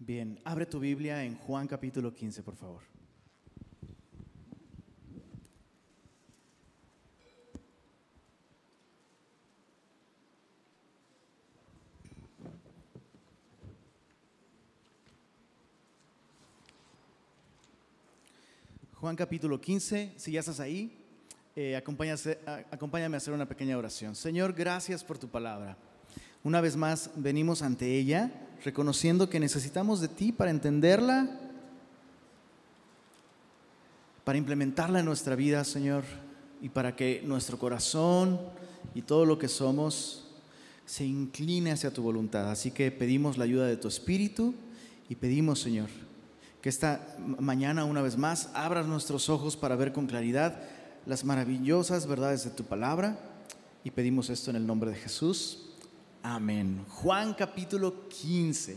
Bien, abre tu Biblia en Juan capítulo 15, por favor. Juan capítulo 15, si ya estás ahí, eh, acompáñame a hacer una pequeña oración. Señor, gracias por tu palabra. Una vez más venimos ante ella reconociendo que necesitamos de ti para entenderla, para implementarla en nuestra vida, Señor, y para que nuestro corazón y todo lo que somos se incline hacia tu voluntad. Así que pedimos la ayuda de tu Espíritu y pedimos, Señor, que esta ma- mañana una vez más abras nuestros ojos para ver con claridad las maravillosas verdades de tu palabra y pedimos esto en el nombre de Jesús. Amén. Juan capítulo 15.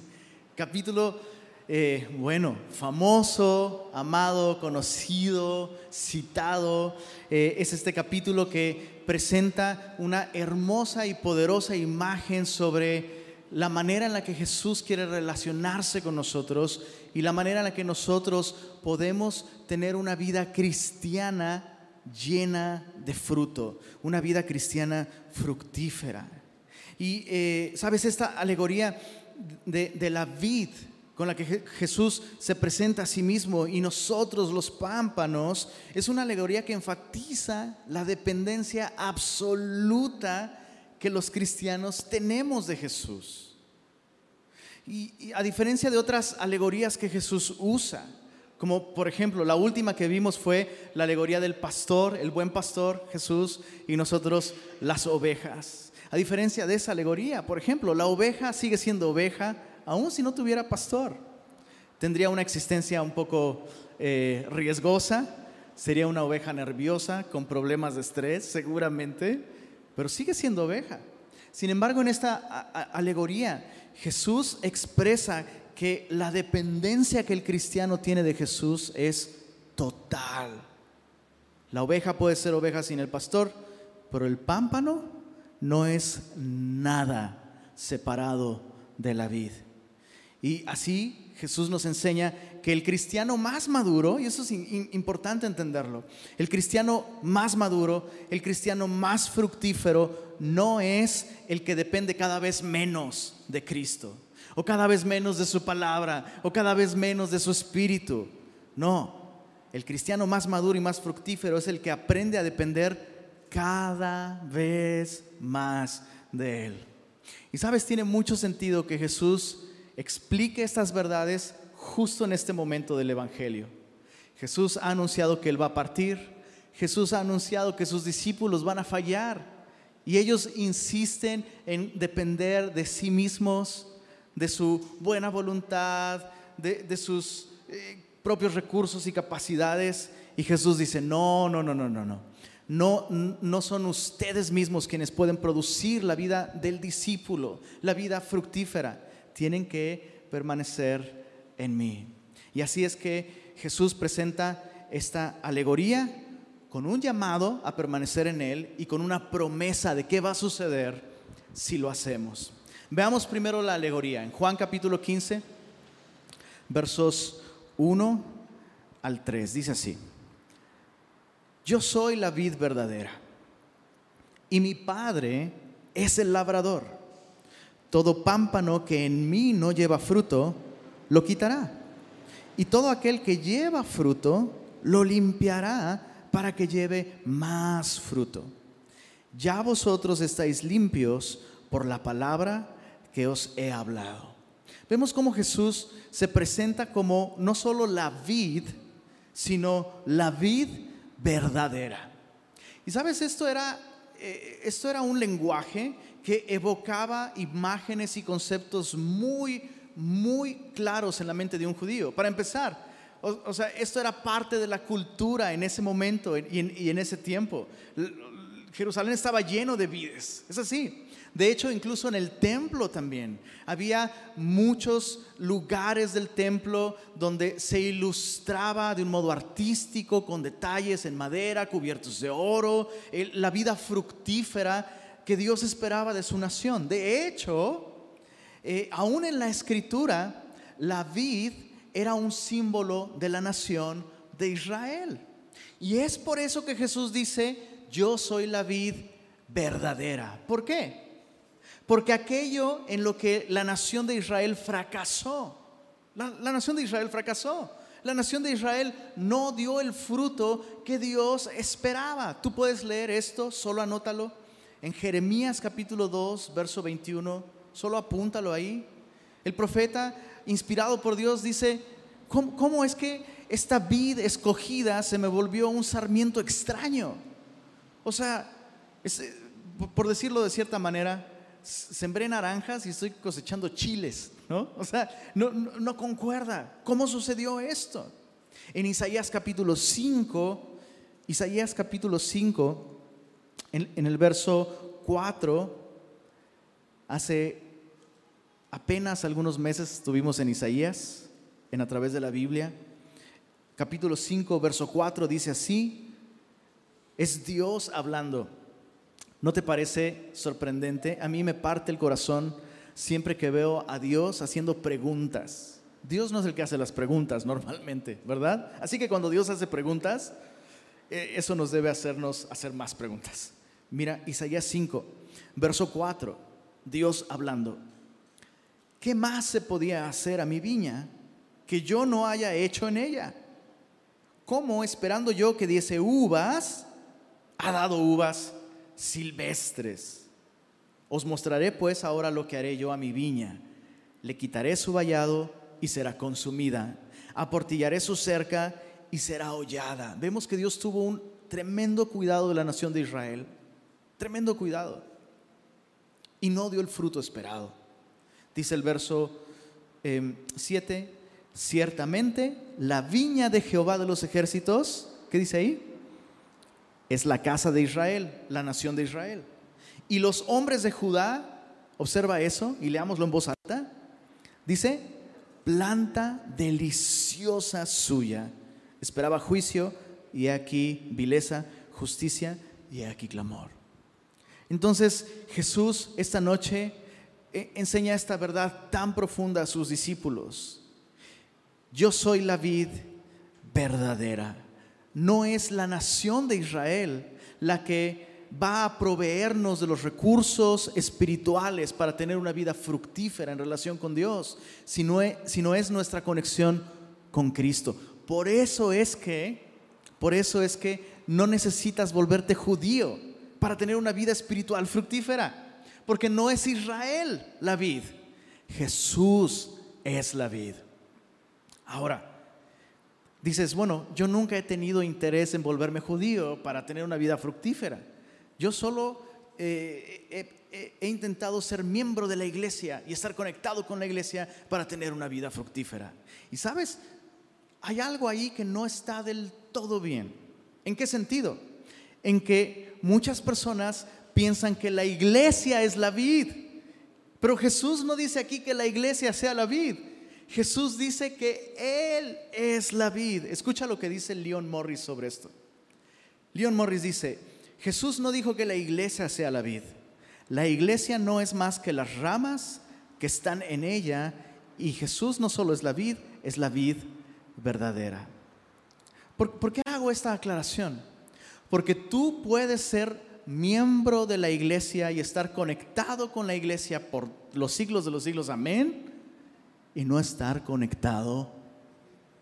Capítulo, eh, bueno, famoso, amado, conocido, citado. Eh, es este capítulo que presenta una hermosa y poderosa imagen sobre la manera en la que Jesús quiere relacionarse con nosotros y la manera en la que nosotros podemos tener una vida cristiana llena de fruto, una vida cristiana fructífera. Y eh, sabes, esta alegoría de, de la vid con la que Je- Jesús se presenta a sí mismo y nosotros los pámpanos, es una alegoría que enfatiza la dependencia absoluta que los cristianos tenemos de Jesús. Y a diferencia de otras alegorías que Jesús usa, como por ejemplo la última que vimos fue la alegoría del pastor, el buen pastor Jesús y nosotros las ovejas. A diferencia de esa alegoría, por ejemplo, la oveja sigue siendo oveja aun si no tuviera pastor. Tendría una existencia un poco eh, riesgosa, sería una oveja nerviosa con problemas de estrés seguramente, pero sigue siendo oveja. Sin embargo, en esta alegoría, Jesús expresa que la dependencia que el cristiano tiene de Jesús es total. La oveja puede ser oveja sin el pastor, pero el pámpano no es nada separado de la vid. Y así Jesús nos enseña que el cristiano más maduro, y eso es importante entenderlo, el cristiano más maduro, el cristiano más fructífero, no es el que depende cada vez menos de Cristo, o cada vez menos de su palabra, o cada vez menos de su espíritu. No, el cristiano más maduro y más fructífero es el que aprende a depender cada vez más de Él. Y sabes, tiene mucho sentido que Jesús explique estas verdades justo en este momento del Evangelio. Jesús ha anunciado que Él va a partir, Jesús ha anunciado que sus discípulos van a fallar y ellos insisten en depender de sí mismos, de su buena voluntad, de, de sus eh, propios recursos y capacidades. Y Jesús dice, no, no, no, no, no, no. No, no son ustedes mismos quienes pueden producir la vida del discípulo, la vida fructífera. Tienen que permanecer en mí. Y así es que Jesús presenta esta alegoría con un llamado a permanecer en Él y con una promesa de qué va a suceder si lo hacemos. Veamos primero la alegoría. En Juan capítulo 15, versos 1 al 3, dice así. Yo soy la vid verdadera y mi Padre es el labrador. Todo pámpano que en mí no lleva fruto, lo quitará. Y todo aquel que lleva fruto, lo limpiará para que lleve más fruto. Ya vosotros estáis limpios por la palabra que os he hablado. Vemos cómo Jesús se presenta como no solo la vid, sino la vid verdadera. Y sabes, esto era, eh, esto era un lenguaje que evocaba imágenes y conceptos muy, muy claros en la mente de un judío. Para empezar, o, sea, esto era parte de la cultura en ese momento y en, y en ese tiempo. Jerusalén estaba lleno de vides, es así. De hecho, incluso en el templo también había muchos lugares del templo donde se ilustraba de un modo artístico, con detalles en madera, cubiertos de oro, la vida fructífera que Dios esperaba de su nación. De hecho, eh, aún en la escritura, la vid era un símbolo de la nación de Israel. Y es por eso que Jesús dice, yo soy la vid verdadera. ¿Por qué? Porque aquello en lo que la nación de Israel fracasó, la, nación de Israel fracasó. La nación de Israel no dio el fruto que Dios esperaba. Tú puedes leer esto, solo anótalo. En Jeremías capítulo 2, verso 21, solo apúntalo ahí. El profeta, inspirado por Dios, dice, ¿cómo, es que esta vid escogida se me volvió un sarmiento extraño? O sea, eh, por decirlo de cierta manera, sembré naranjas y estoy cosechando chiles, ¿no? O sea, no, concuerda. ¿Cómo sucedió esto? En Isaías capítulo 5, Isaías capítulo 5, en, el verso 4, hace apenas algunos meses estuvimos en Isaías, en a través de la Biblia. Capítulo 5, verso 4 dice así, es Dios hablando. ¿No te parece sorprendente? A mí me parte el corazón siempre que veo a Dios haciendo preguntas. Dios no es el que hace las preguntas normalmente, ¿verdad? Así que cuando Dios hace preguntas, eh, eso nos debe hacernos hacer más preguntas. Mira, Isaías 5, verso 4, Dios hablando. ¿Qué más se podía hacer a mi viña que yo no haya hecho en ella? ¿Cómo esperando yo que diese uvas, ha dado uvas? Silvestres. Os mostraré pues ahora lo que haré yo a mi viña. Le quitaré su vallado y será consumida. Aportillaré su cerca y será hollada. Vemos que Dios tuvo un tremendo cuidado de la nación de Israel. Tremendo cuidado. Y no dio el fruto esperado. Dice el verso 7, em, ciertamente la viña de Jehová de los ejércitos, ¿qué dice ahí? Es la casa de Israel, la nación de Israel. Y los hombres de Judá, observa eso y leámoslo en voz alta, dice, planta deliciosa suya. Esperaba juicio y aquí vileza, justicia y aquí clamor. Entonces Jesús esta noche eh, enseña esta verdad tan profunda a sus discípulos. Yo soy la vid verdadera no es la nación de Israel la que va a proveernos de los recursos espirituales para tener una vida fructífera en relación con Dios, sino es, nuestra conexión con Cristo. Por eso es que, por eso es que no necesitas volverte judío para tener una vida espiritual fructífera, porque no es Israel la vid, Jesús es la vid. Ahora, dices, bueno, yo nunca he tenido interés en volverme judío para tener una vida fructífera. Yo solo eh, he, intentado ser miembro de la iglesia y estar conectado con la iglesia para tener una vida fructífera. Y sabes, hay algo ahí que no está del todo bien. ¿En qué sentido? En que muchas personas piensan que la iglesia es la vid. Pero Jesús no dice aquí que la iglesia sea la vid. Jesús dice que Él es la vid. Escucha lo que dice Leon Morris sobre esto. Leon Morris dice, Jesús no dijo que la iglesia sea la vid. La iglesia no es más que las ramas que están en ella y Jesús no solo es la vid, es la vid verdadera. ¿Por, ¿Por, qué hago esta aclaración? Porque tú puedes ser miembro de la iglesia y estar conectado con la iglesia por los siglos de los siglos, amén y no estar conectado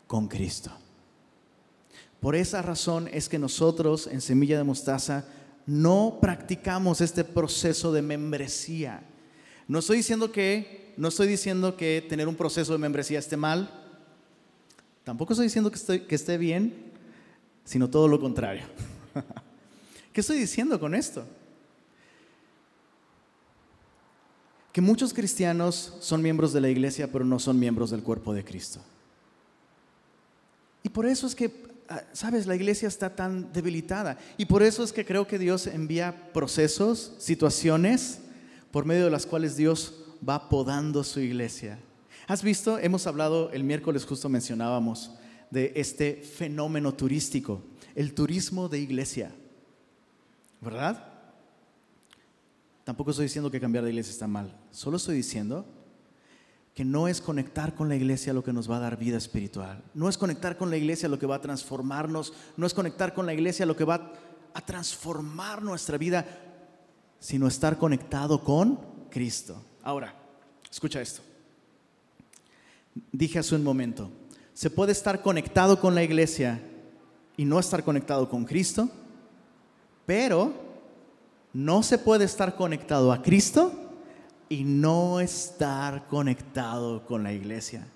con Cristo. Por esa razón es que nosotros en Semilla de Mostaza no practicamos este proceso de membresía. No estoy diciendo que no estoy diciendo que tener un proceso de membresía esté mal. Tampoco estoy diciendo que, que esté bien, sino todo lo contrario. ¿Qué estoy diciendo con esto? Que muchos cristianos son miembros de la iglesia, pero no son miembros del cuerpo de Cristo. Y por eso es que, ah, sabes, la iglesia está tan debilitada. Y por eso es que creo que Dios envía procesos, situaciones, por medio de las cuales Dios va podando su iglesia. ¿Has visto? Hemos hablado, el miércoles justo mencionábamos, de este fenómeno turístico, el turismo de iglesia. ¿Verdad? Tampoco estoy diciendo que cambiar de iglesia está mal. Solo estoy diciendo que no es conectar con la iglesia lo que nos va a dar vida espiritual. No es conectar con la iglesia lo que va a transformarnos. No es conectar con la iglesia lo que va a transformar nuestra vida, sino estar conectado con Cristo. Ahora, escucha esto. Dije hace un momento, se puede estar conectado con la iglesia y no estar conectado con Cristo, pero no se puede estar conectado a Cristo y no estar conectado con la iglesia.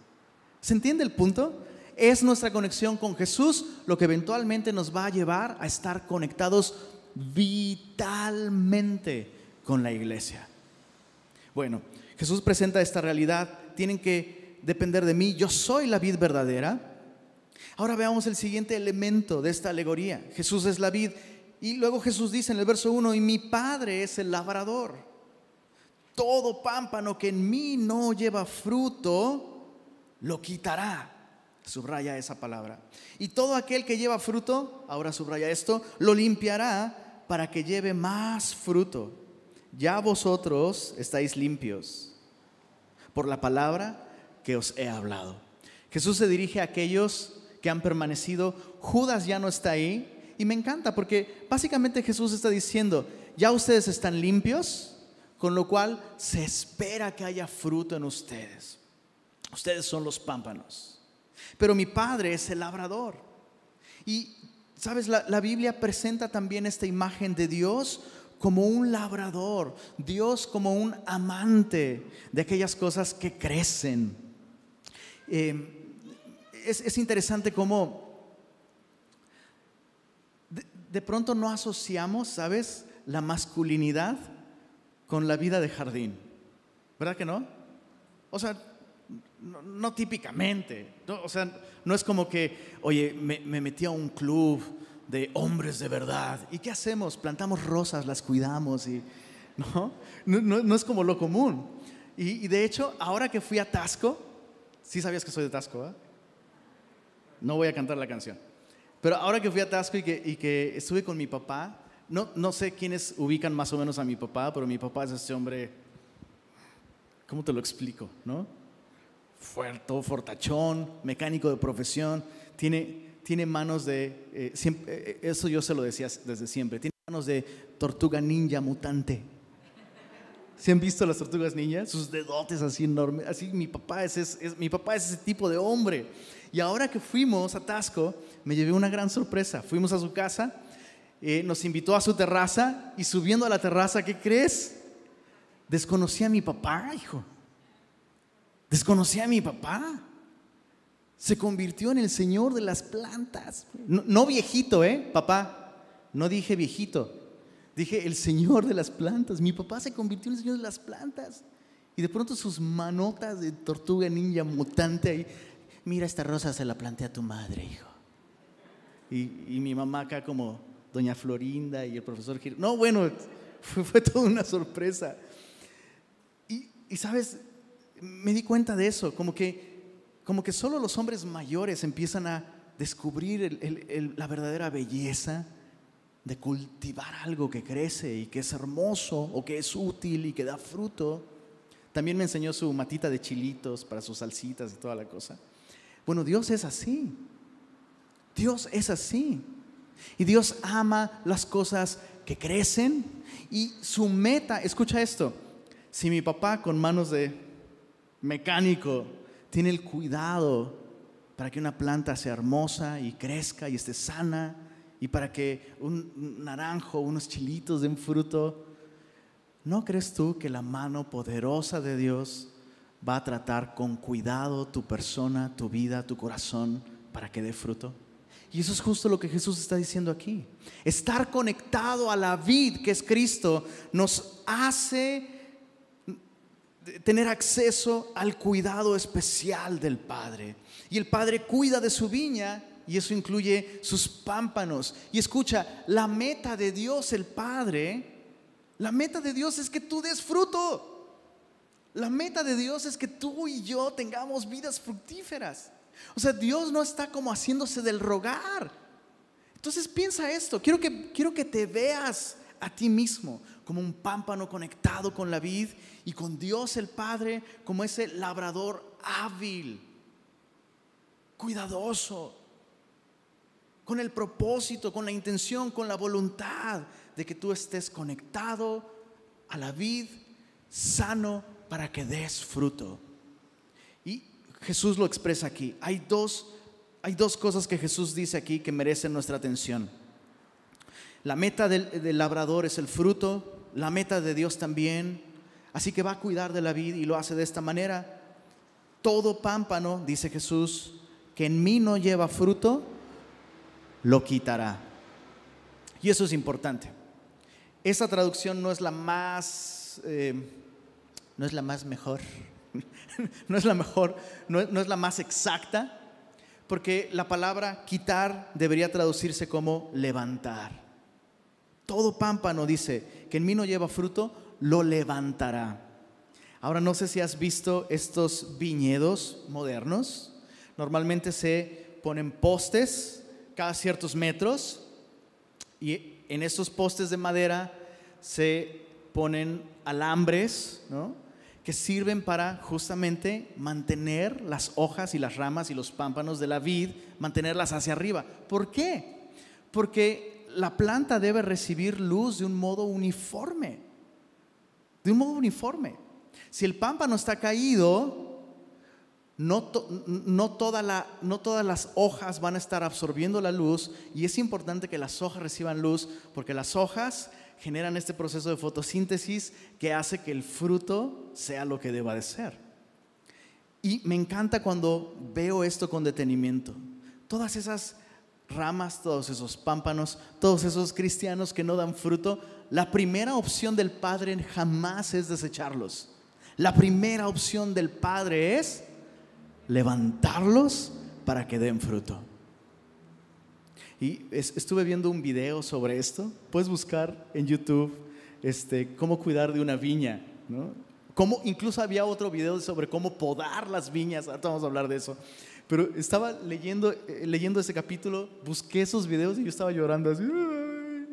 ¿Se entiende el punto? Es nuestra conexión con Jesús lo que eventualmente nos va a llevar a estar conectados vitalmente con la iglesia. Bueno, Jesús presenta esta realidad, tienen que depender de mí, yo soy la vid verdadera. Ahora veamos el siguiente elemento de esta alegoría. Jesús es la vid y luego Jesús dice en el verso 1, y mi Padre es el labrador. Todo pámpano que en mí no lleva fruto, lo quitará. Subraya esa palabra. Y todo aquel que lleva fruto, ahora subraya esto, lo limpiará para que lleve más fruto. Ya vosotros estáis limpios por la palabra que os he hablado. Jesús se dirige a aquellos que han permanecido. Judas ya no está ahí. Y me encanta porque básicamente Jesús está diciendo, ya ustedes están limpios, con lo cual se espera que haya fruto en ustedes. Ustedes son los pámpanos. Pero mi padre es el labrador. Y, ¿sabes? La, Biblia presenta también esta imagen de Dios como un labrador, Dios como un amante de aquellas cosas que crecen. Eh, es, interesante cómo de, pronto no asociamos, ¿sabes?, la masculinidad con la vida de jardín. ¿Verdad que no? O sea, no, típicamente. o sea, no es como que, oye, me, metí a un club de hombres de verdad. ¿Y qué hacemos? Plantamos rosas, las cuidamos y no, no, es como lo común. Y, y, de hecho, ahora que fui a Tasco, sí sabías que soy de Tasco, ¿eh? No voy a cantar la canción. Pero ahora que fui a Tasco y que, estuve con mi papá, no, no sé quiénes ubican más o menos a mi papá, pero mi papá es este hombre, ¿cómo te lo explico? ¿No? Fuerte, fortachón, mecánico de profesión, tiene, tiene manos de, eh, eh, eh, eso yo se lo decía desde siempre, tiene manos de tortuga ninja mutante. ¿Se han visto las tortugas ninjas? Sus dedotes así enormes. Así mi papá es, mi papá es ese tipo de hombre. Y ahora que fuimos a Tasco, me llevé una gran sorpresa. Fuimos a su casa, eh, nos invitó a su terraza y subiendo a la terraza, ¿qué crees? Desconocí a mi papá, hijo. Desconocí a mi papá. Se convirtió en el Señor de las plantas. No, no viejito, ¿eh? Papá. No dije viejito. Dije el Señor de las plantas. Mi papá se convirtió en el Señor de las plantas. Y de pronto sus manotas de tortuga ninja mutante ahí mira esta rosa se la plantea tu madre, hijo. Y, mi mamá acá como doña Florinda y el profesor Gil. No, bueno, fue, toda una sorpresa. Y, sabes, me di cuenta de eso, como que, como que solo los hombres mayores empiezan a descubrir la verdadera belleza de cultivar algo que crece y que es hermoso o que es útil y que da fruto. También me enseñó su matita de chilitos para sus salsitas y toda la cosa. Bueno, Dios es así. Dios es así. Y Dios ama las cosas que crecen y su meta, escucha esto, si mi papá con manos de mecánico tiene el cuidado para que una planta sea hermosa y crezca y esté sana y para que un naranjo, unos chilitos den fruto, ¿no crees tú que la mano poderosa de Dios va a tratar con cuidado tu persona, tu vida, tu corazón para que dé fruto. Y eso es justo lo que Jesús está diciendo aquí. Estar conectado a la vid que es Cristo nos hace tener acceso al cuidado especial del Padre. Y el Padre cuida de su viña y eso incluye sus pámpanos. Y escucha, la meta de Dios el Padre, la meta de Dios es que tú des fruto. La meta de Dios es que tú y yo tengamos vidas fructíferas. O sea, Dios no está como haciéndose del rogar. Entonces piensa esto, quiero que, quiero que te veas a ti mismo como un pámpano conectado con la vid y con Dios el Padre como ese labrador hábil, cuidadoso, con el propósito, con la intención, con la voluntad de que tú estés conectado a la vid, sano, para que des fruto. Y Jesús lo expresa aquí. Hay dos, hay dos cosas que Jesús dice aquí que merecen nuestra atención. La meta del, labrador es el fruto, la meta de Dios también. Así que va a cuidar de la vid y lo hace de esta manera. Todo pámpano, dice Jesús, que en mí no lleva fruto, lo quitará. Y eso es importante. Esa traducción no es la más, eh, no es la más mejor, no es la mejor, no es la más exacta, porque la palabra quitar debería traducirse como levantar. Todo pámpano dice que en mí no lleva fruto, lo levantará. Ahora no sé si has visto estos viñedos modernos. Normalmente se ponen postes cada ciertos metros y en estos postes de madera se ponen alambres, que sirven para justamente mantener las hojas y las ramas y los pámpanos de la vid, mantenerlas hacia arriba. ¿Por qué? Porque la planta debe recibir luz de un modo uniforme. De un modo uniforme. Si el pámpano está caído, no, no, todas las hojas van a estar absorbiendo la luz y es importante que las hojas reciban luz porque las hojas generan este proceso de fotosíntesis que hace que el fruto sea lo que deba de ser. Y me encanta cuando veo esto con detenimiento. Todas esas ramas, todos esos pámpanos, todos esos cristianos que no dan fruto, la primera opción del Padre jamás es desecharlos. La primera opción del Padre es levantarlos para que den fruto. Y estuve viendo un video sobre esto. Puedes buscar en YouTube este, cómo cuidar de una viña. ¿no? incluso había otro video sobre cómo podar las viñas. Ahora vamos a hablar de eso. Pero estaba leyendo, eh, ese capítulo, busqué esos videos y yo estaba llorando así.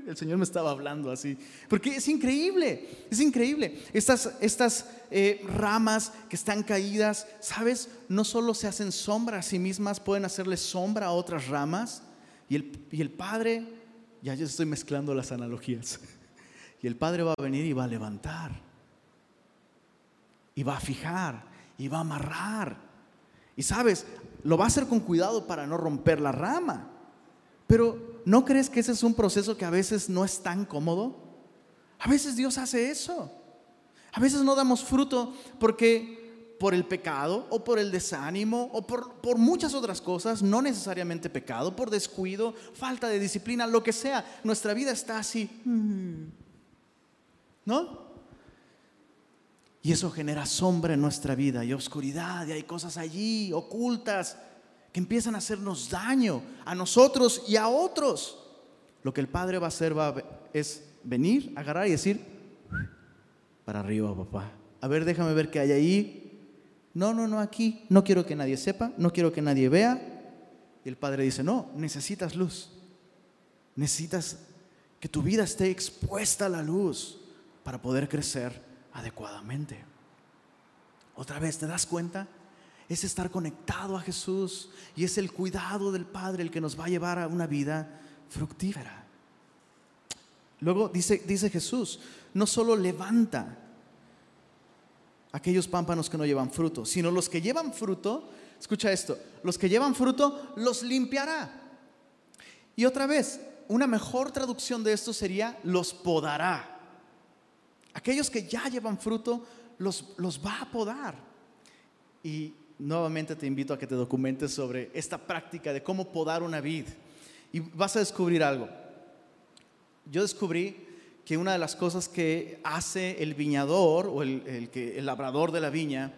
El Señor me estaba hablando así. Porque es increíble, es increíble. Estas, estas eh, ramas que están caídas, ¿sabes? No solo se hacen sombra a sí mismas, pueden hacerle sombra a otras ramas. Y el, y el Padre, ya yo estoy mezclando las analogías. Y el Padre va a venir y va a levantar. Y va a fijar. Y va a amarrar. Y sabes, lo va a hacer con cuidado para no romper la rama. Pero ¿no crees que ese es un proceso que a veces no es tan cómodo? A veces Dios hace eso. A veces no damos fruto porque por el pecado o por el desánimo o por, por, muchas otras cosas, no necesariamente pecado, por descuido, falta de disciplina, lo que sea, nuestra vida está así. Mm. ¿No? Y eso genera sombra en nuestra vida y oscuridad y hay cosas allí ocultas que empiezan a hacernos daño a nosotros y a otros. Lo que el Padre va a hacer va es venir, agarrar y decir, para arriba, papá. A ver, déjame ver qué hay ahí. No, no, no, aquí. No quiero que nadie sepa, no quiero que nadie vea. Y el Padre dice, no, necesitas luz. Necesitas que tu vida esté expuesta a la luz para poder crecer adecuadamente. Otra vez, ¿te das cuenta? Es estar conectado a Jesús y es el cuidado del Padre el que nos va a llevar a una vida fructífera. Luego dice, dice Jesús, no solo levanta aquellos pámpanos que no llevan fruto, sino los que llevan fruto, escucha esto, los que llevan fruto los limpiará. Y otra vez, una mejor traducción de esto sería los podará. Aquellos que ya llevan fruto, los, los va a podar. Y nuevamente te invito a que te documentes sobre esta práctica de cómo podar una vid. Y vas a descubrir algo. Yo descubrí que una de las cosas que hace el viñador o el, el labrador de la viña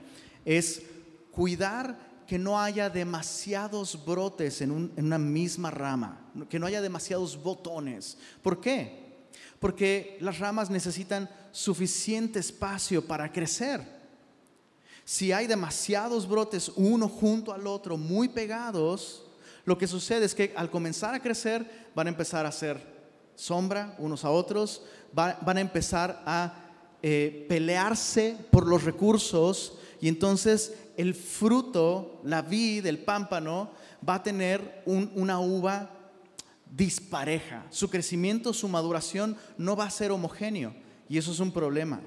es cuidar que no haya demasiados brotes en, en, una misma rama, que no haya demasiados botones. ¿Por qué? Porque las ramas necesitan suficiente espacio para crecer. Si hay demasiados brotes uno junto al otro, muy pegados, lo que sucede es que al comenzar a crecer van a empezar a hacer sombra unos a otros, van a empezar a eh, pelearse por los recursos y entonces el fruto, la vid, el pámpano, va a tener una uva dispareja. Su crecimiento, su maduración no va a ser homogéneo y eso es un problema.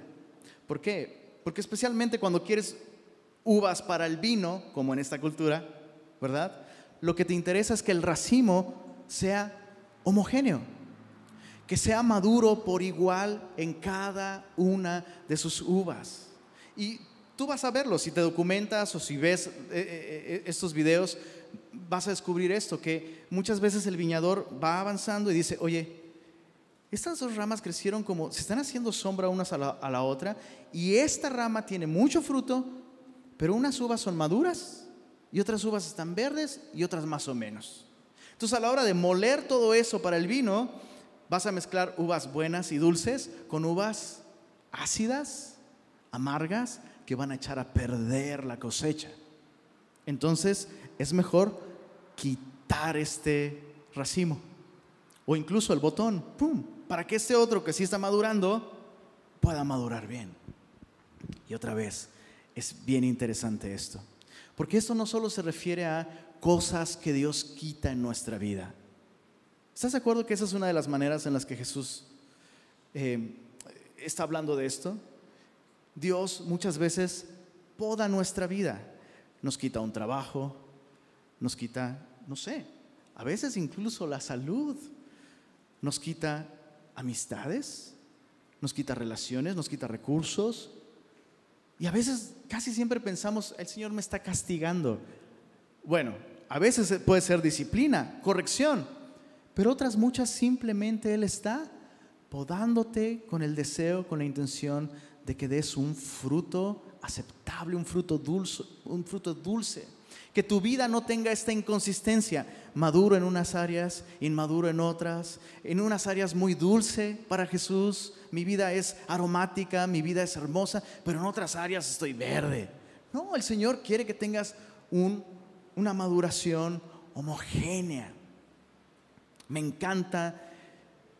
¿Por qué? Porque especialmente cuando quieres uvas para el vino, como en esta cultura, ¿verdad? Lo que te interesa es que el racimo sea homogéneo, que sea maduro por igual en cada una de sus uvas. Y tú vas a verlo, si te documentas o si ves eh, eh, eh, estos videos, vas a descubrir esto, que muchas veces el viñador va avanzando y dice, oye, estas dos ramas crecieron como, se están haciendo sombra unas a la, a la otra, y esta rama tiene mucho fruto, pero unas uvas son maduras y otras uvas están verdes y otras más o menos. Entonces a la hora de moler todo eso para el vino, vas a mezclar uvas buenas y dulces con uvas ácidas, amargas, que van a echar a perder la cosecha. Entonces es mejor quitar este racimo o incluso el botón, para que este otro que sí está madurando pueda madurar bien. Y otra vez, es bien interesante esto, porque esto no solo se refiere a cosas que Dios quita en nuestra vida. ¿Estás de acuerdo que esa es una de las maneras en las que Jesús eh, está hablando de esto? Dios muchas veces poda nuestra vida, nos quita un trabajo, nos quita, no sé, a veces incluso la salud, nos quita amistades, nos quita relaciones, nos quita recursos. Y a veces casi siempre pensamos, el Señor me está castigando. Bueno, a veces puede ser disciplina, corrección, pero otras muchas simplemente Él está podándote con el deseo, con la intención de que des un fruto aceptable, un fruto dulce, un fruto dulce. Que tu vida no tenga esta inconsistencia, maduro en unas áreas, inmaduro en otras, en unas áreas muy dulce para Jesús, mi vida es aromática, mi vida es hermosa, pero en otras áreas estoy verde. No, el Señor quiere que tengas una maduración homogénea. Me encanta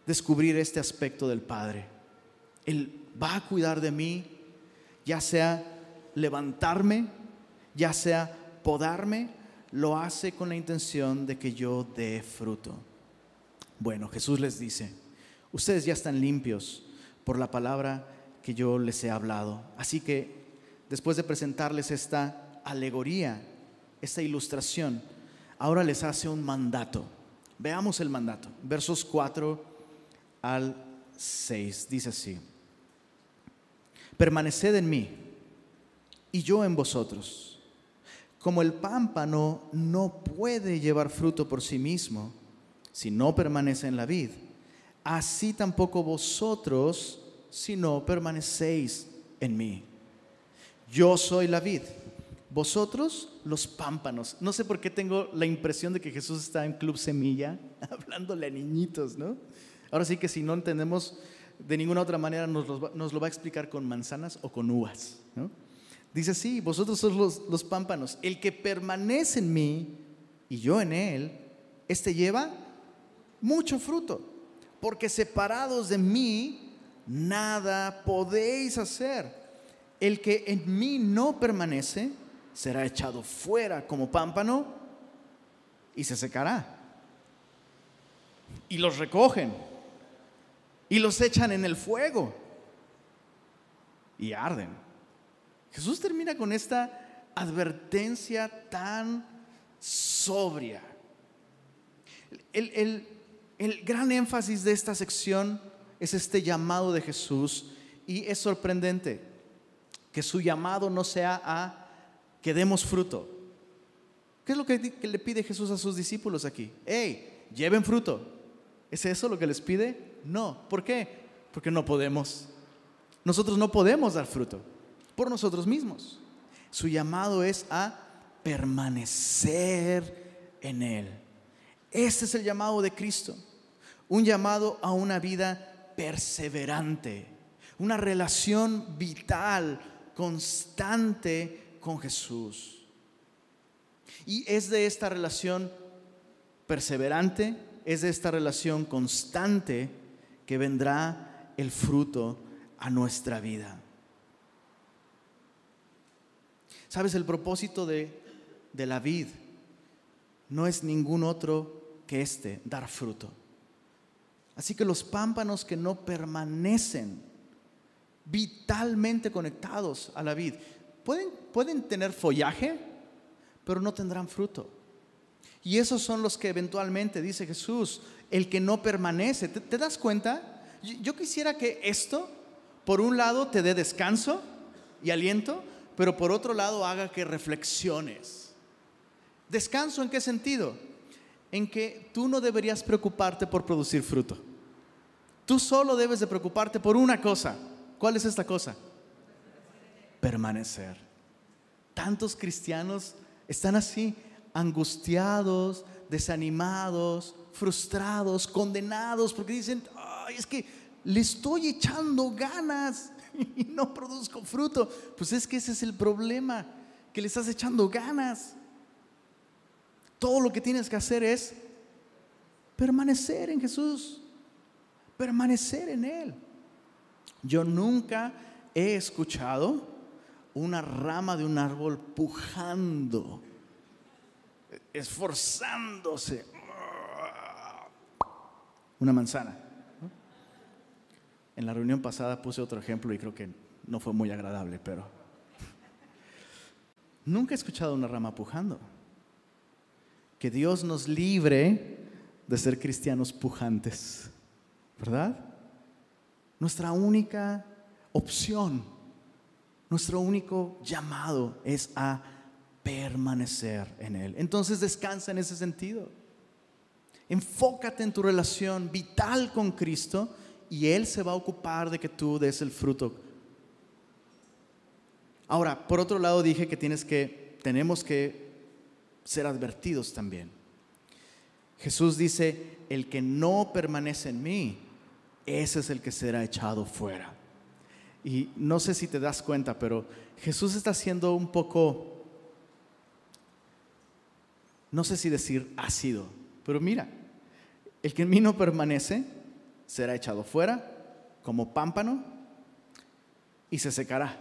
descubrir este aspecto del Padre. Él va a cuidar de mí, ya sea levantarme, ya sea podarme, lo hace con la intención de que yo dé fruto. Bueno, Jesús les dice, ustedes ya están limpios por la palabra que yo les he hablado. Así que después de presentarles esta alegoría, esta ilustración, ahora les hace un mandato. Veamos el mandato, versos 4 al 6. Dice así, permaneced en mí y yo en vosotros. Como el pámpano no puede llevar fruto por sí mismo si no permanece en la vid, así tampoco vosotros si no permanecéis en mí. Yo soy la vid, vosotros los pámpanos. No sé por qué tengo la impresión de que Jesús está en Club Semilla, hablándole a niñitos, ¿no? Ahora sí que si no entendemos de ninguna otra manera, nos lo, va a explicar con manzanas o con uvas, ¿no? Dice, sí, vosotros sois los, los pámpanos. El que permanece en mí y yo en él, este lleva mucho fruto. Porque separados de mí, nada podéis hacer. El que en mí no permanece, será echado fuera como pámpano y se secará. Y los recogen y los echan en el fuego y arden. Jesús termina con esta advertencia tan sobria. El, gran énfasis de esta sección es este llamado de Jesús y es sorprendente que su llamado no sea a que demos fruto. ¿Qué es lo que, le pide Jesús a sus discípulos aquí? ¡Hey, lleven fruto! ¿Es eso lo que les pide? No. ¿Por qué? Porque no podemos. Nosotros no podemos dar fruto por nosotros mismos. Su llamado es a permanecer en Él. Este es el llamado de Cristo. Un llamado a una vida perseverante, una relación vital, constante con Jesús. Y es de esta relación perseverante, es de esta relación constante que vendrá el fruto a nuestra vida. Sabes, el propósito de, de la vid no es ningún otro que este, dar fruto. Así que los pámpanos que no permanecen vitalmente conectados a la vid, pueden, pueden tener follaje, pero no tendrán fruto. Y esos son los que eventualmente, dice Jesús, el que no permanece. ¿Te, das cuenta? Yo quisiera que esto, por un lado, te dé descanso y aliento, pero por otro lado haga que reflexiones. ¿Descanso en qué sentido? En que tú no deberías preocuparte por producir fruto. Tú solo debes de preocuparte por una cosa. ¿Cuál es esta cosa? Permanecer. Tantos cristianos están así, angustiados, desanimados, frustrados, condenados, porque dicen, Ay, es que le estoy echando ganas y no produzco fruto. Pues es que ese es el problema, que le estás echando ganas. Todo lo que tienes que hacer es permanecer en Jesús, permanecer en Él. Yo nunca he escuchado una rama de un árbol pujando, esforzándose. Una manzana. En la reunión pasada puse otro ejemplo y creo que no fue muy agradable, pero nunca he escuchado una rama pujando. Que Dios nos libre de ser cristianos pujantes, ¿verdad? Nuestra única opción, nuestro único llamado es a permanecer en Él. Entonces descansa en ese sentido. Enfócate en tu relación vital con Cristo y Él se va a ocupar de que tú des el fruto. Ahora, por otro lado dije que tienes que, tenemos que ser advertidos también. Jesús dice, el que no permanece en mí, ese es el que será echado fuera. Y no sé si te das cuenta, pero Jesús está siendo un poco, no sé si decir ácido, pero mira, el que en mí no permanece será echado fuera como pámpano y se secará.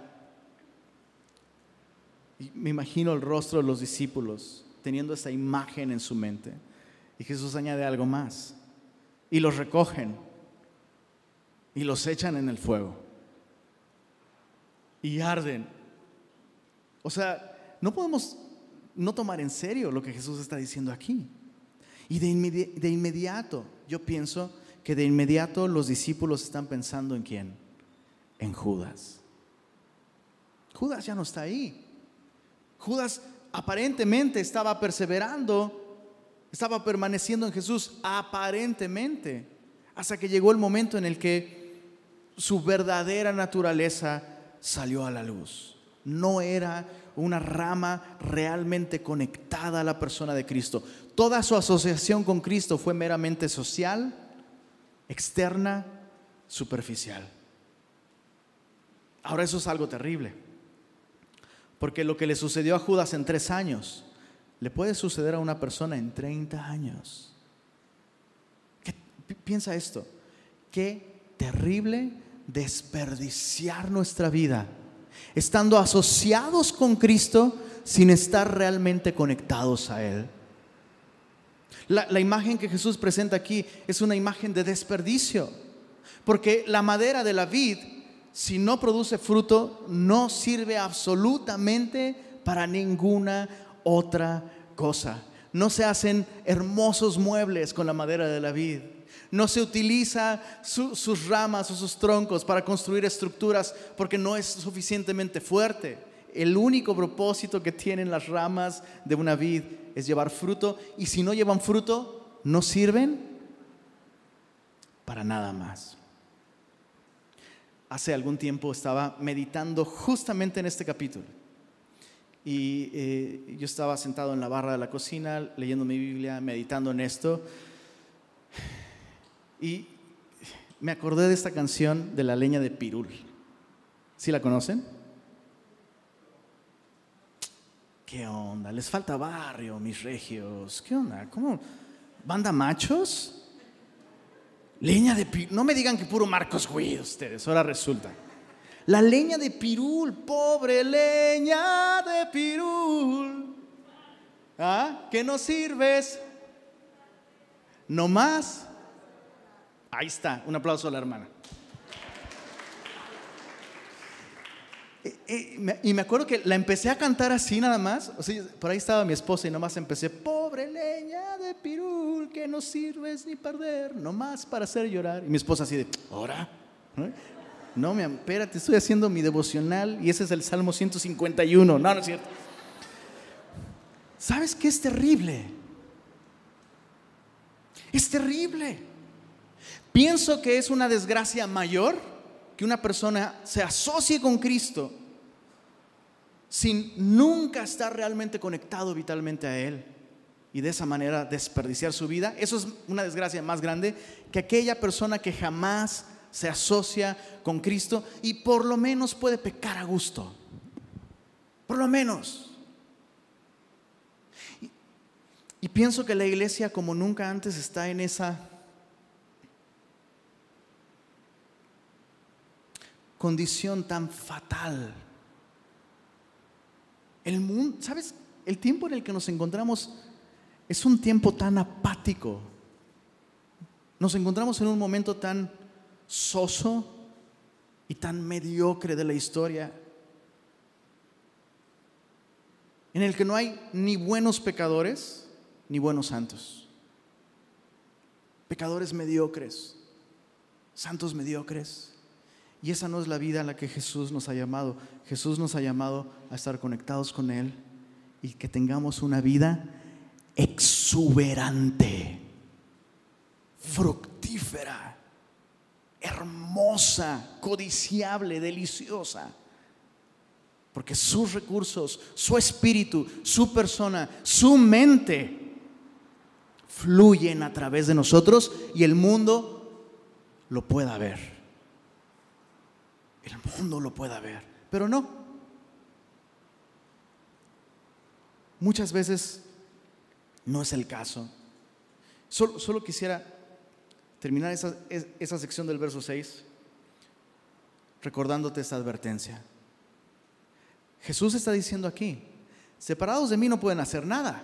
Y me imagino el rostro de los discípulos teniendo esa imagen en su mente. Y Jesús añade algo más. Y los recogen y los echan en el fuego. Y arden. O sea, no podemos no tomar en serio lo que Jesús está diciendo aquí. Y de, de inmediato yo pienso que de inmediato los discípulos están pensando en quién? En Judas. Judas ya no está ahí. Judas aparentemente estaba perseverando, estaba permaneciendo en Jesús, aparentemente, hasta que llegó el momento en el que su verdadera naturaleza salió a la luz. No era una rama realmente conectada a la persona de Cristo. Toda su asociación con Cristo fue meramente social, externa, superficial. Ahora eso es algo terrible, porque lo que le sucedió a Judas en tres años, le puede suceder a una persona en 30 años. piensa esto, qué terrible desperdiciar nuestra vida estando asociados con Cristo sin estar realmente conectados a Él. La, imagen que Jesús presenta aquí es una imagen de desperdicio, porque la madera de la vid, si no produce fruto, no sirve absolutamente para ninguna otra cosa. No se hacen hermosos muebles con la madera de la vid. No se utiliza sus ramas o sus troncos para construir estructuras porque no es suficientemente fuerte. El único propósito que tienen las ramas de una vid es llevar fruto y si no llevan fruto, no sirven para nada más. Hace algún tiempo estaba meditando justamente en este capítulo y eh, yo estaba sentado en la barra de la cocina leyendo mi Biblia, meditando en esto y me acordé de esta canción de la leña de Pirul. ¿Sí la conocen? ¿Qué onda? Les falta barrio, mis regios. ¿Qué onda? ¿Cómo? ¿Banda machos? Leña de pirul. No me digan que puro Marcos Güey ustedes, ahora resulta. La leña de pirul, pobre leña de pirul. ¿Ah? ¿Qué nos sirves? No más. Ahí está, un aplauso a la hermana. Y me acuerdo que la empecé a cantar así nada más. O sea, por ahí estaba mi esposa y nomás empecé, pobre leña de pirul, que no sirves ni perder, nomás para hacer llorar. Y mi esposa así de, ¿ahora? No, me espérate, estoy haciendo mi devocional y ese es el Salmo 151. No, no es cierto. ¿Sabes qué es terrible? Es terrible. Pienso que es una desgracia mayor que una persona se asocie con Cristo sin nunca estar realmente conectado vitalmente a Él y de esa manera desperdiciar su vida. Eso es una desgracia más grande que aquella persona que jamás se asocia con Cristo y por lo menos puede pecar a gusto. Por lo menos. Y, pienso que la iglesia como nunca antes está en esa condición tan fatal. El mundo, ¿sabes? El tiempo en el que nos encontramos es un tiempo tan apático. Nos encontramos en un momento tan soso y tan mediocre de la historia, en el que no hay ni buenos pecadores ni buenos santos. Pecadores mediocres, santos mediocres. Y esa no es la vida a la que Jesús nos ha llamado. Jesús nos ha llamado a estar conectados con Él y que tengamos una vida exuberante, fructífera, hermosa, codiciable, deliciosa. Porque sus recursos, su espíritu, su persona, su mente fluyen a través de nosotros y el mundo lo pueda ver el mundo lo pueda ver, pero no. Muchas veces no es el caso. Solo, quisiera terminar esa, esa sección del verso 6 recordándote esta advertencia. Jesús está diciendo aquí, separados de mí no pueden hacer nada,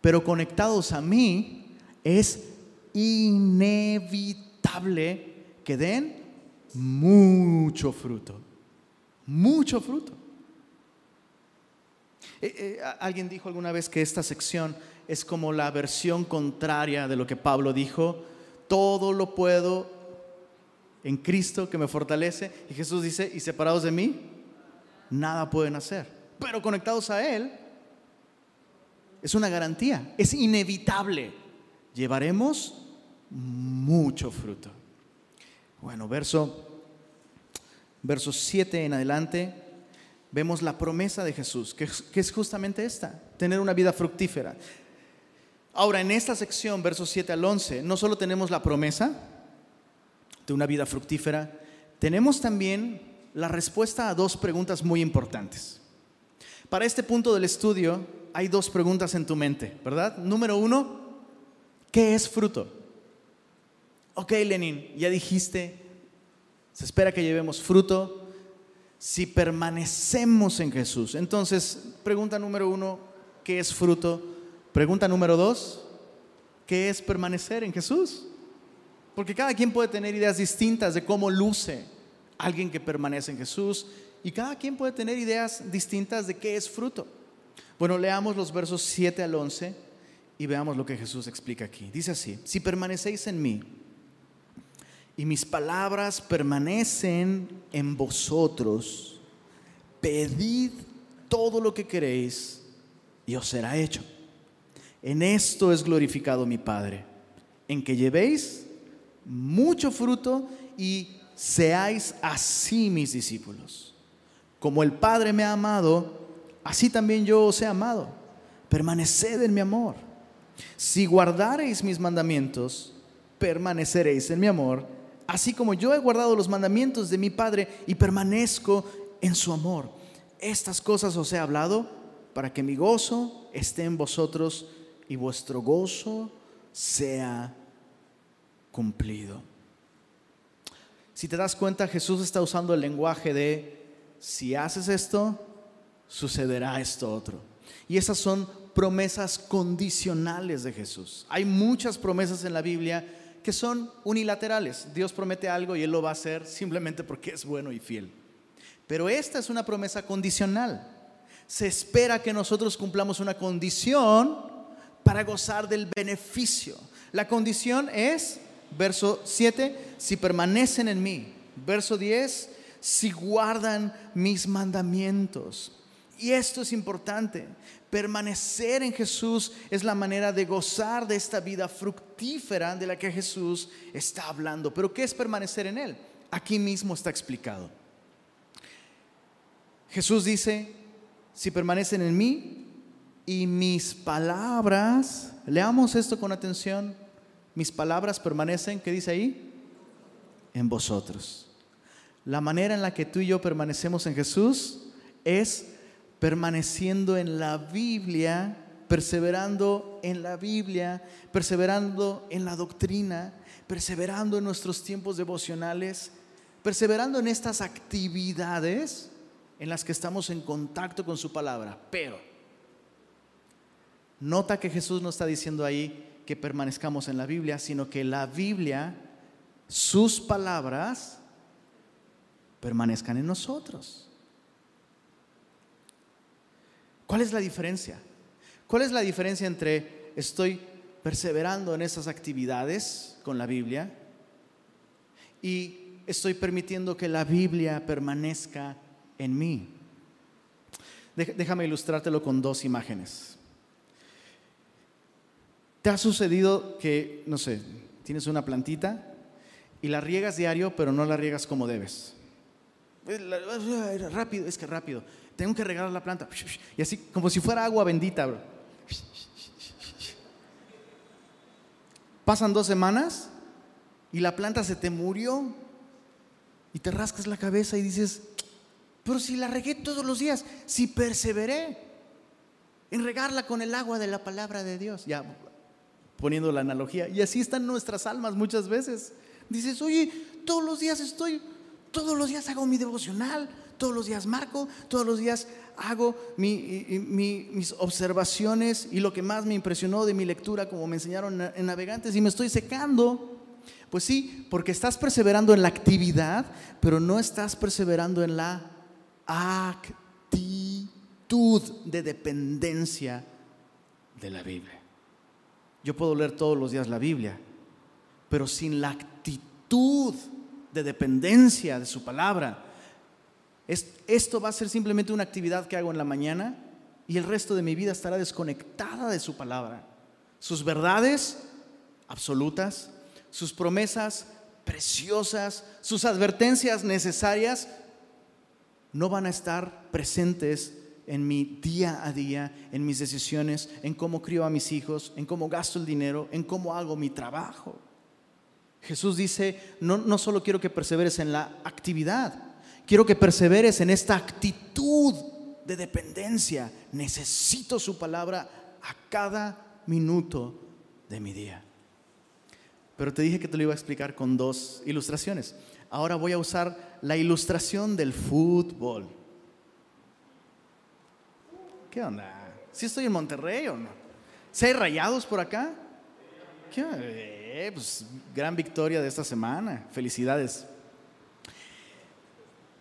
pero conectados a mí es inevitable que den mucho fruto, mucho fruto. Eh, eh, alguien dijo alguna vez que esta sección es como la versión contraria de lo que Pablo dijo, todo lo puedo en Cristo que me fortalece. Y Jesús dice, y separados de mí, nada pueden hacer. Pero conectados a Él, es una garantía, es inevitable. Llevaremos mucho fruto. Bueno, verso, verso 7 en adelante, vemos la promesa de Jesús, que, es justamente esta, tener una vida fructífera. Ahora, en esta sección, versos 7 al 11, no solo tenemos la promesa de una vida fructífera, tenemos también la respuesta a dos preguntas muy importantes. Para este punto del estudio hay dos preguntas en tu mente, ¿verdad? Número uno, ¿qué es fruto? Ok Lenin, ya dijiste, se espera que llevemos fruto si permanecemos en Jesús. Entonces, pregunta número uno, ¿qué es fruto? Pregunta número dos, ¿qué es permanecer en Jesús? Porque cada quien puede tener ideas distintas de cómo luce alguien que permanece en Jesús y cada quien puede tener ideas distintas de qué es fruto. Bueno, leamos los versos 7 al 11 y veamos lo que Jesús explica aquí. Dice así, si permanecéis en mí, y mis palabras permanecen en vosotros, pedid todo lo que queréis y os será hecho. En esto es glorificado mi Padre, en que llevéis mucho fruto y seáis así mis discípulos. Como el Padre me ha amado, así también yo os he amado. Permaneced en mi amor. Si guardareis mis mandamientos, permaneceréis en mi amor así como yo he guardado los mandamientos de mi Padre y permanezco en su amor. Estas cosas os he hablado para que mi gozo esté en vosotros y vuestro gozo sea cumplido. Si te das cuenta, Jesús está usando el lenguaje de, si haces esto, sucederá esto otro. Y esas son promesas condicionales de Jesús. Hay muchas promesas en la Biblia que son unilaterales. Dios promete algo y Él lo va a hacer simplemente porque es bueno y fiel. Pero esta es una promesa condicional. Se espera que nosotros cumplamos una condición para gozar del beneficio. La condición es, verso 7, si permanecen en mí. Verso 10, si guardan mis mandamientos. Y esto es importante. Permanecer en Jesús es la manera de gozar de esta vida fructífera de la que Jesús está hablando. Pero ¿qué es permanecer en Él? Aquí mismo está explicado. Jesús dice, si permanecen en mí y mis palabras, leamos esto con atención, mis palabras permanecen, ¿qué dice ahí? En vosotros. La manera en la que tú y yo permanecemos en Jesús es permaneciendo en la Biblia, perseverando en la Biblia, perseverando en la doctrina, perseverando en nuestros tiempos devocionales, perseverando en estas actividades en las que estamos en contacto con su palabra. Pero, nota que Jesús no está diciendo ahí que permanezcamos en la Biblia, sino que la Biblia, sus palabras, permanezcan en nosotros. ¿Cuál es la diferencia? ¿Cuál es la diferencia entre estoy perseverando en esas actividades con la Biblia y estoy permitiendo que la Biblia permanezca en mí? Déjame ilustrártelo con dos imágenes. ¿Te ha sucedido que, no sé, tienes una plantita y la riegas diario, pero no la riegas como debes? Rápido, es que rápido tengo que regar la planta. Y así, como si fuera agua bendita, Pasan dos semanas y la planta se te murió y te rascas la cabeza y dices, pero si la regué todos los días, si perseveré en regarla con el agua de la palabra de Dios, ya poniendo la analogía, y así están nuestras almas muchas veces. Dices, oye, todos los días estoy, todos los días hago mi devocional, todos los días marco, todos los días hago mis observaciones y lo que más me impresionó de mi lectura, como me enseñaron en Navegantes, y me estoy secando. Pues sí, porque estás perseverando en la actividad, pero no estás perseverando en la actitud de dependencia de la Biblia. Yo puedo leer todos los días la Biblia, pero sin la actitud de dependencia de su palabra, esto va a ser simplemente una actividad que hago en la mañana y el resto de mi vida estará desconectada de su palabra. Sus verdades absolutas, sus promesas preciosas, sus advertencias necesarias no van a estar presentes en mi día a día, en mis decisiones, en cómo crío a mis hijos, en cómo gasto el dinero, en cómo hago mi trabajo. Jesús dice, no, no solo quiero que perseveres en la actividad, Quiero que perseveres en esta actitud de dependencia. Necesito su palabra a cada minuto de mi día. Pero te dije que te lo iba a explicar con dos ilustraciones. Ahora voy a usar la ilustración del fútbol. ¿Qué onda? ¿Sí estoy en Monterrey o no? ¿Se rayados por acá? ¿Qué? Eh, pues, gran victoria de esta semana. Felicidades.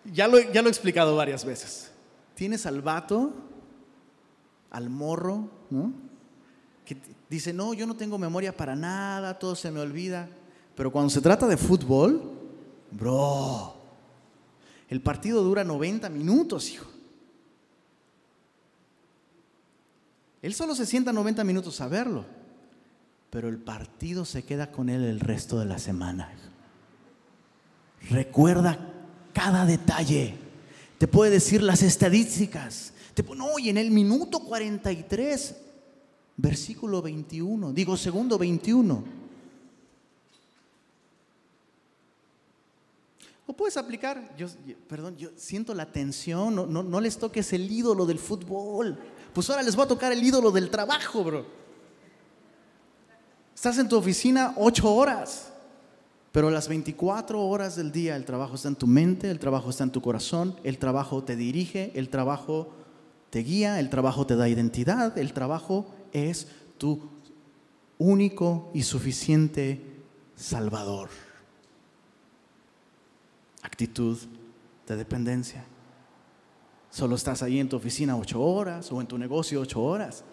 Ya lo, ya lo he explicado varias veces. Tienes al vato, al morro. Que dice, no, yo no tengo memoria para nada, todo se me olvida. Pero cuando se trata de fútbol, bro, el partido dura 90 minutos, hijo. Él solo se sienta 90 minutos a verlo, pero el partido se queda con él el resto de la semana. Recuerda cada detalle. Te puede decir las estadísticas. Te, no, y en el minuto 43, versículo 21, digo segundo 21. O puedes aplicar, yo, perdón, yo siento la tensión, no, no, no les toques el ídolo del fútbol. Pues ahora les voy a tocar el ídolo del trabajo, bro. Estás en tu oficina ocho horas, pero las 24 horas del día el trabajo está en tu mente, el trabajo está en tu corazón, el trabajo te dirige, el trabajo te guía, el trabajo te da identidad, el trabajo es tu único y suficiente Salvador. Actitud de dependencia. Solo estás ahí en tu oficina ocho horas o en tu negocio ocho horas,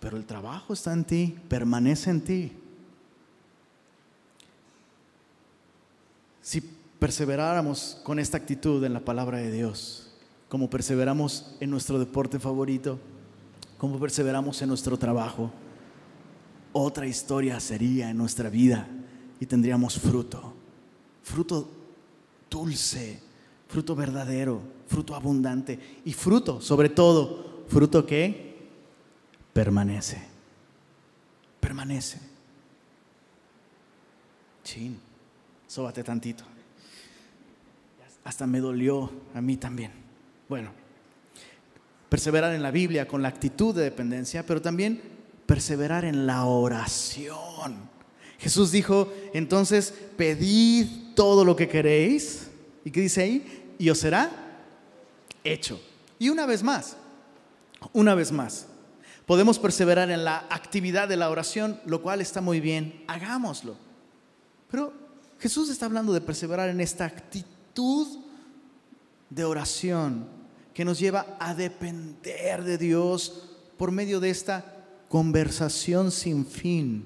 pero el trabajo está en ti, permanece en ti. Si perseveráramos con esta actitud en la palabra de Dios, como perseveramos en nuestro deporte favorito, como perseveramos en nuestro trabajo, otra historia sería en nuestra vida y tendríamos fruto, fruto dulce, fruto verdadero, fruto abundante y fruto, sobre todo, fruto que permanece, permanece. Chin, sóbate tantito. Hasta me dolió a mí también. Bueno, perseverar en la Biblia con la actitud de dependencia, pero también perseverar en la oración. Jesús dijo, entonces, pedid todo lo que queréis. ¿Y qué dice ahí? Y os será hecho. Y una vez más, una vez más, podemos perseverar en la actividad de la oración, lo cual está muy bien, hagámoslo. Pero Jesús está hablando de perseverar en esta actitud de oración que nos lleva a depender de Dios por medio de esta conversación sin fin,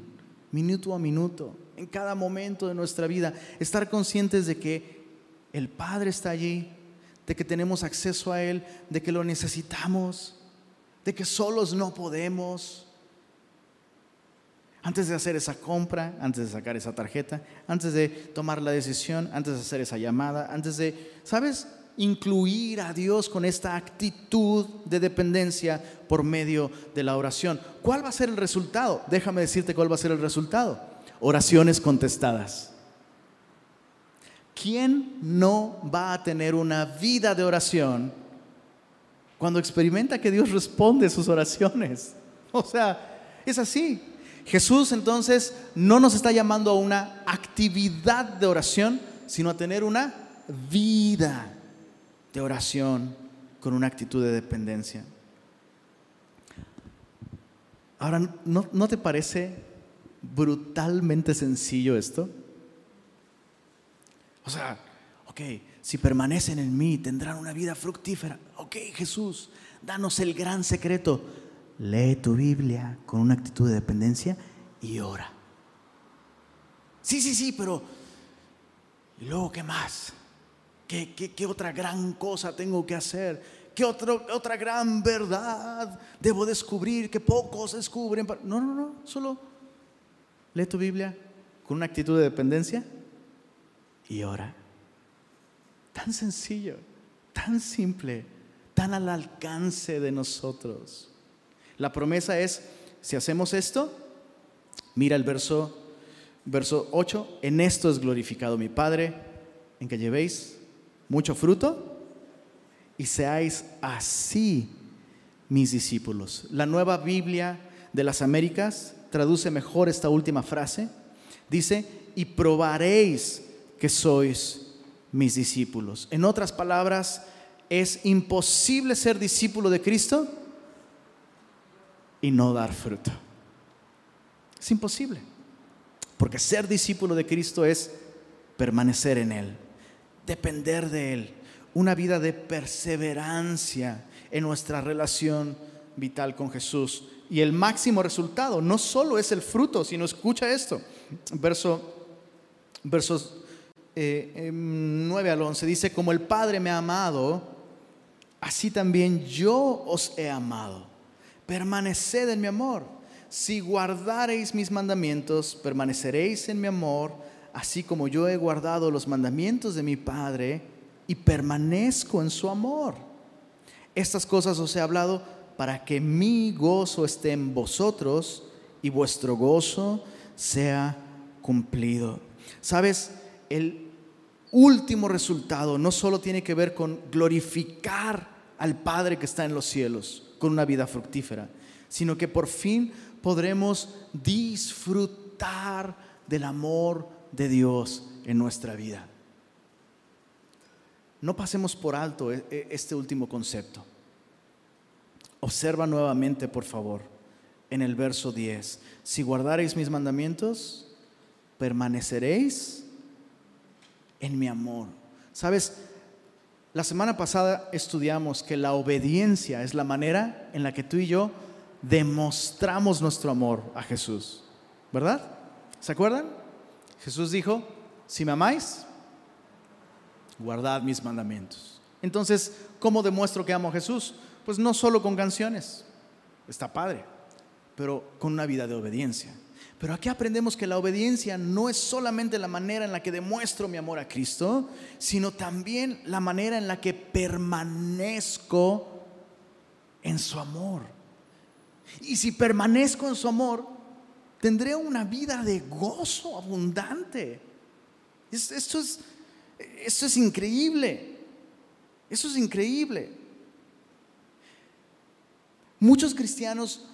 minuto a minuto, en cada momento de nuestra vida, estar conscientes de que el Padre está allí, de que tenemos acceso a Él, de que lo necesitamos, de que solos no podemos. Antes de hacer esa compra, antes de sacar esa tarjeta, antes de tomar la decisión, antes de hacer esa llamada, antes de, ¿sabes? incluir a Dios con esta actitud de dependencia por medio de la oración. ¿Cuál va a ser el resultado? Déjame decirte cuál va a ser el resultado. Oraciones contestadas. ¿Quién no va a tener una vida de oración cuando experimenta que Dios responde sus oraciones? O sea, es así. Jesús entonces no nos está llamando a una actividad de oración, sino a tener una vida de oración con una actitud de dependencia. Ahora, ¿no, te parece brutalmente sencillo esto? O sea, ok, si permanecen en mí tendrán una vida fructífera. Ok, Jesús, danos el gran secreto. Lee tu Biblia con una actitud de dependencia y ora. Sí, sí, sí, pero ¿y luego qué más? ¿Qué, otra gran cosa tengo que hacer? ¿Qué otra gran verdad debo descubrir que pocos descubren? No, no, no, solo lee tu Biblia con una actitud de dependencia y ora. Tan sencillo, tan simple, tan al alcance de nosotros. La promesa es, si hacemos esto, mira el verso, verso 8, en esto es glorificado mi Padre, en que llevéis mucho fruto y seáis así mis discípulos. La nueva Biblia de las Américas traduce mejor esta última frase. Dice, y probaréis que sois mis discípulos. En otras palabras, es imposible ser discípulo de Cristo y no dar fruto. Es imposible. Porque ser discípulo de Cristo es permanecer en Él depender de Él, una vida de perseverancia en nuestra relación vital con Jesús. Y el máximo resultado no solo es el fruto, sino escucha esto, verso, versos 9 eh, em, al 11, dice, como el Padre me ha amado, así también yo os he amado. Permaneced en mi amor. Si guardareis mis mandamientos, permaneceréis en mi amor así como yo he guardado los mandamientos de mi Padre y permanezco en su amor. Estas cosas os he hablado para que mi gozo esté en vosotros y vuestro gozo sea cumplido. Sabes, el último resultado no solo tiene que ver con glorificar al Padre que está en los cielos con una vida fructífera, sino que por fin podremos disfrutar del amor de Dios en nuestra vida. No pasemos por alto e, e, este último concepto. Observa nuevamente, por favor, en el verso 10. Si guardareis mis mandamientos, permaneceréis en mi amor. Sabes, la semana pasada estudiamos que la obediencia es la manera en la que tú y yo demostramos nuestro amor a Jesús. ¿Verdad? ¿Se acuerdan? Jesús dijo, si me amáis, guardad mis mandamientos. Entonces, ¿cómo demuestro que amo a Jesús? Pues no solo con canciones, está padre, pero con una vida de obediencia. Pero aquí aprendemos que la obediencia no es solamente la manera en la que demuestro mi amor a Cristo, sino también la manera en la que permanezco en su amor. Y si permanezco en su amor, tendré una vida de gozo abundante. Esto es, esto es increíble. Eso es increíble. Muchos cristianos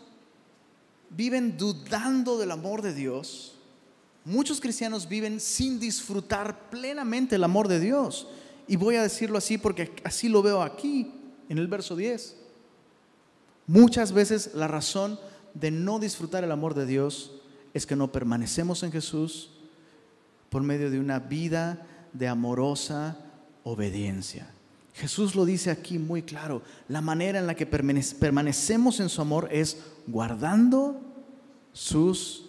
viven dudando del amor de Dios. Muchos cristianos viven sin disfrutar plenamente el amor de Dios. Y voy a decirlo así porque así lo veo aquí, en el verso 10. Muchas veces la razón de no disfrutar el amor de Dios es que no permanecemos en Jesús por medio de una vida de amorosa obediencia. Jesús lo dice aquí muy claro. La manera en la que permanecemos en su amor es guardando sus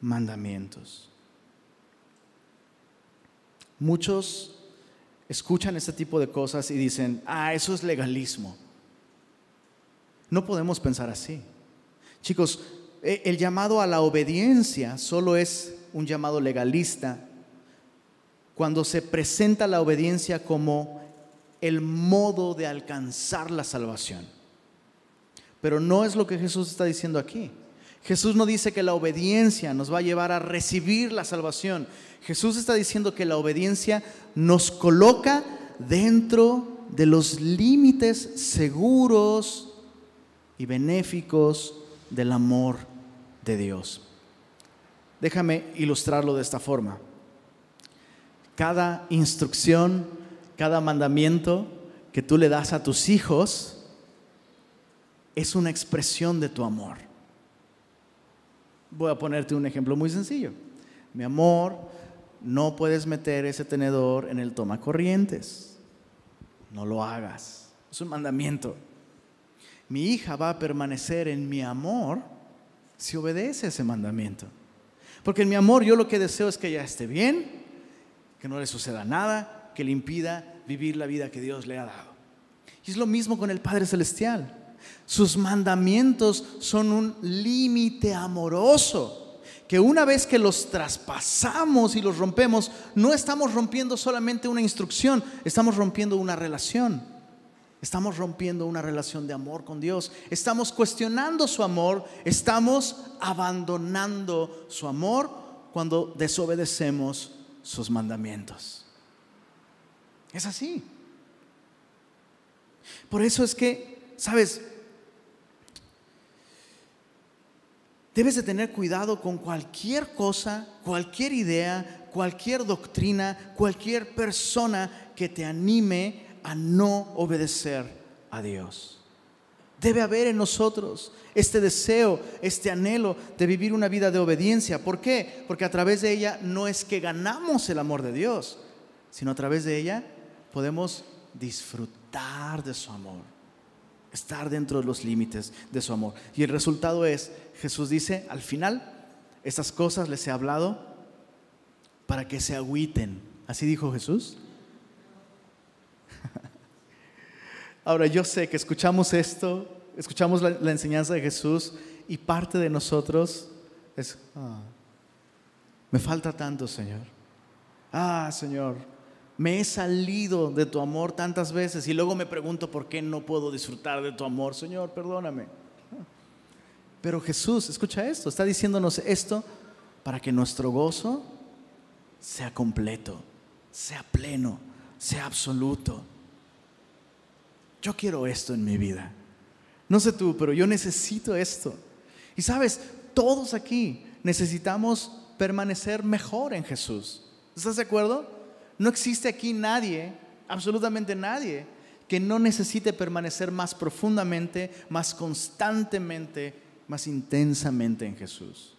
mandamientos. Muchos escuchan este tipo de cosas y dicen, ah, eso es legalismo. No podemos pensar así. Chicos, e, el llamado a la obediencia solo es un llamado legalista cuando se presenta la obediencia como el modo de alcanzar la salvación. Pero no es lo que Jesús está diciendo aquí. Jesús no dice que la obediencia nos va a llevar a recibir la salvación. Jesús está diciendo que la obediencia nos coloca dentro de los límites seguros y benéficos del amor de Dios. Déjame ilustrarlo de esta forma. Cada instrucción, cada mandamiento que tú le das a tus hijos es una expresión de tu amor. Voy a ponerte un ejemplo muy sencillo. Mi amor, no puedes meter ese tenedor en el toma corrientes. No lo hagas. Es un mandamiento. Mi hija va a permanecer en mi amor si obedece ese mandamiento. Porque en mi amor yo lo que deseo es que ella esté bien, que no le suceda nada que le impida vivir la vida que Dios le ha dado. Y es lo mismo con el Padre Celestial. Sus mandamientos son un límite amoroso, que una vez que los traspasamos y los rompemos, no estamos rompiendo solamente una instrucción, estamos rompiendo una relación. Estamos rompiendo una relación de amor con Dios. Estamos cuestionando su amor. Estamos abandonando su amor cuando desobedecemos sus mandamientos. Es así. Por eso es que, ¿sabes? Debes de tener cuidado con cualquier cosa, cualquier idea, cualquier doctrina, cualquier persona que te anime a no obedecer a Dios. Debe haber en nosotros este deseo, este anhelo de vivir una vida de obediencia. ¿Por qué? Porque a través de ella no es que ganamos el amor de Dios, sino a través de ella podemos disfrutar de su amor, estar dentro de los límites de su amor. Y el resultado es, Jesús dice, al final, estas cosas les he hablado para que se agüiten. ¿Así dijo Jesús? Ahora yo sé que escuchamos esto, escuchamos la, enseñanza de Jesús y parte de nosotros es, ah, me falta tanto, Señor. Ah, Señor, me he salido de tu amor tantas veces y luego me pregunto por qué no puedo disfrutar de tu amor. Señor, perdóname. Pero Jesús, escucha esto, está diciéndonos esto para que nuestro gozo sea completo, sea pleno, sea absoluto. Yo quiero esto en mi vida. No sé tú, pero yo necesito esto. Y sabes, todos aquí necesitamos permanecer mejor en Jesús. ¿Estás de acuerdo? No existe aquí nadie, absolutamente nadie, que no necesite permanecer más profundamente, más constantemente, más intensamente en Jesús.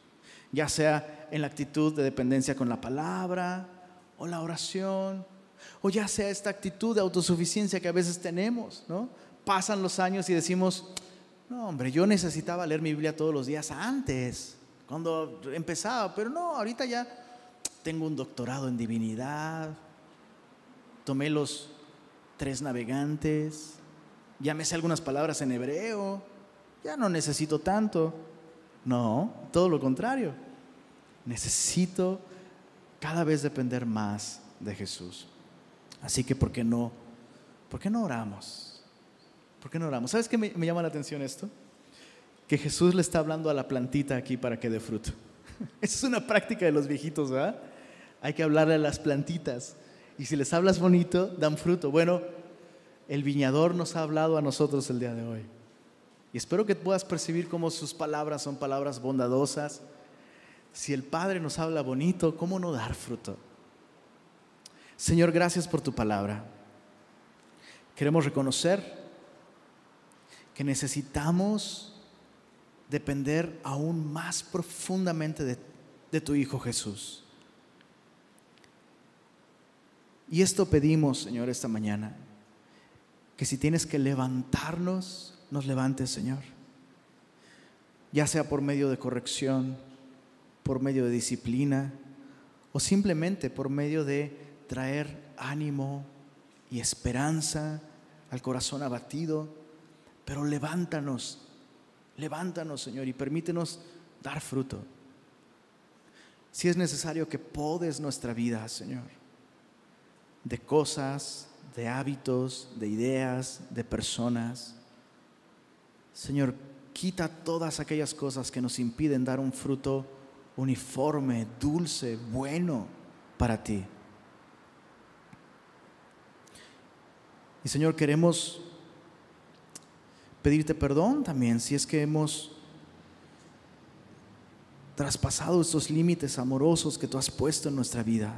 Ya sea en la actitud de dependencia con la palabra o la oración, o ya sea esta actitud de autosuficiencia que a veces tenemos, ¿no? Pasan los años y decimos, no, hombre, yo necesitaba leer mi Biblia todos los días antes, cuando empezaba, pero no, ahorita ya tengo un doctorado en divinidad, tomé los tres navegantes, ya me sé algunas palabras en hebreo, ya no necesito tanto. No, todo lo contrario. Necesito cada vez depender más de Jesús. Así que, ¿por qué no? ¿Por qué no oramos? ¿Por qué no oramos? ¿Sabes qué me, me llama la atención esto? Que Jesús le está hablando a la plantita aquí para que dé fruto. Esa es una práctica de los viejitos, ¿verdad? Hay que hablarle a las plantitas y si les hablas bonito, dan fruto. Bueno, el viñador nos ha hablado a nosotros el día de hoy. Y espero que puedas percibir cómo sus palabras son palabras bondadosas. Si el Padre nos habla bonito, ¿cómo no dar fruto? Señor, gracias por tu palabra. Queremos reconocer que necesitamos depender aún más profundamente de, de tu Hijo Jesús. Y esto pedimos, Señor, esta mañana. Que si tienes que levantarnos, nos levantes, Señor. Ya sea por medio de corrección, por medio de disciplina o simplemente por medio de traer ánimo y esperanza al corazón abatido. Pero levántanos, levántanos, Señor, y permítenos dar fruto. Si es necesario que podes nuestra vida, Señor de cosas, de hábitos, de ideas, de personas. Señor, quita todas aquellas cosas que nos impiden dar un fruto uniforme, dulce, bueno para ti. Y Señor, queremos pedirte perdón también si es que hemos traspasado estos límites amorosos que tú has puesto en nuestra vida.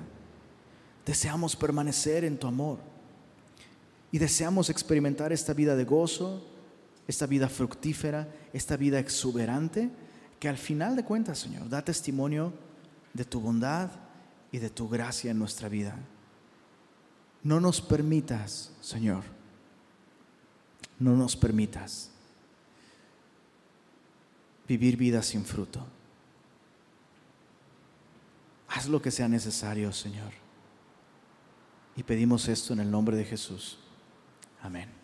Deseamos permanecer en tu amor y deseamos experimentar esta vida de gozo, esta vida fructífera, esta vida exuberante, que al final de cuentas, Señor, da testimonio de tu bondad y de tu gracia en nuestra vida. No nos permitas, Señor, no nos permitas vivir vidas sin fruto. Haz lo que sea necesario, Señor. Y pedimos esto en el nombre de Jesús. Amén.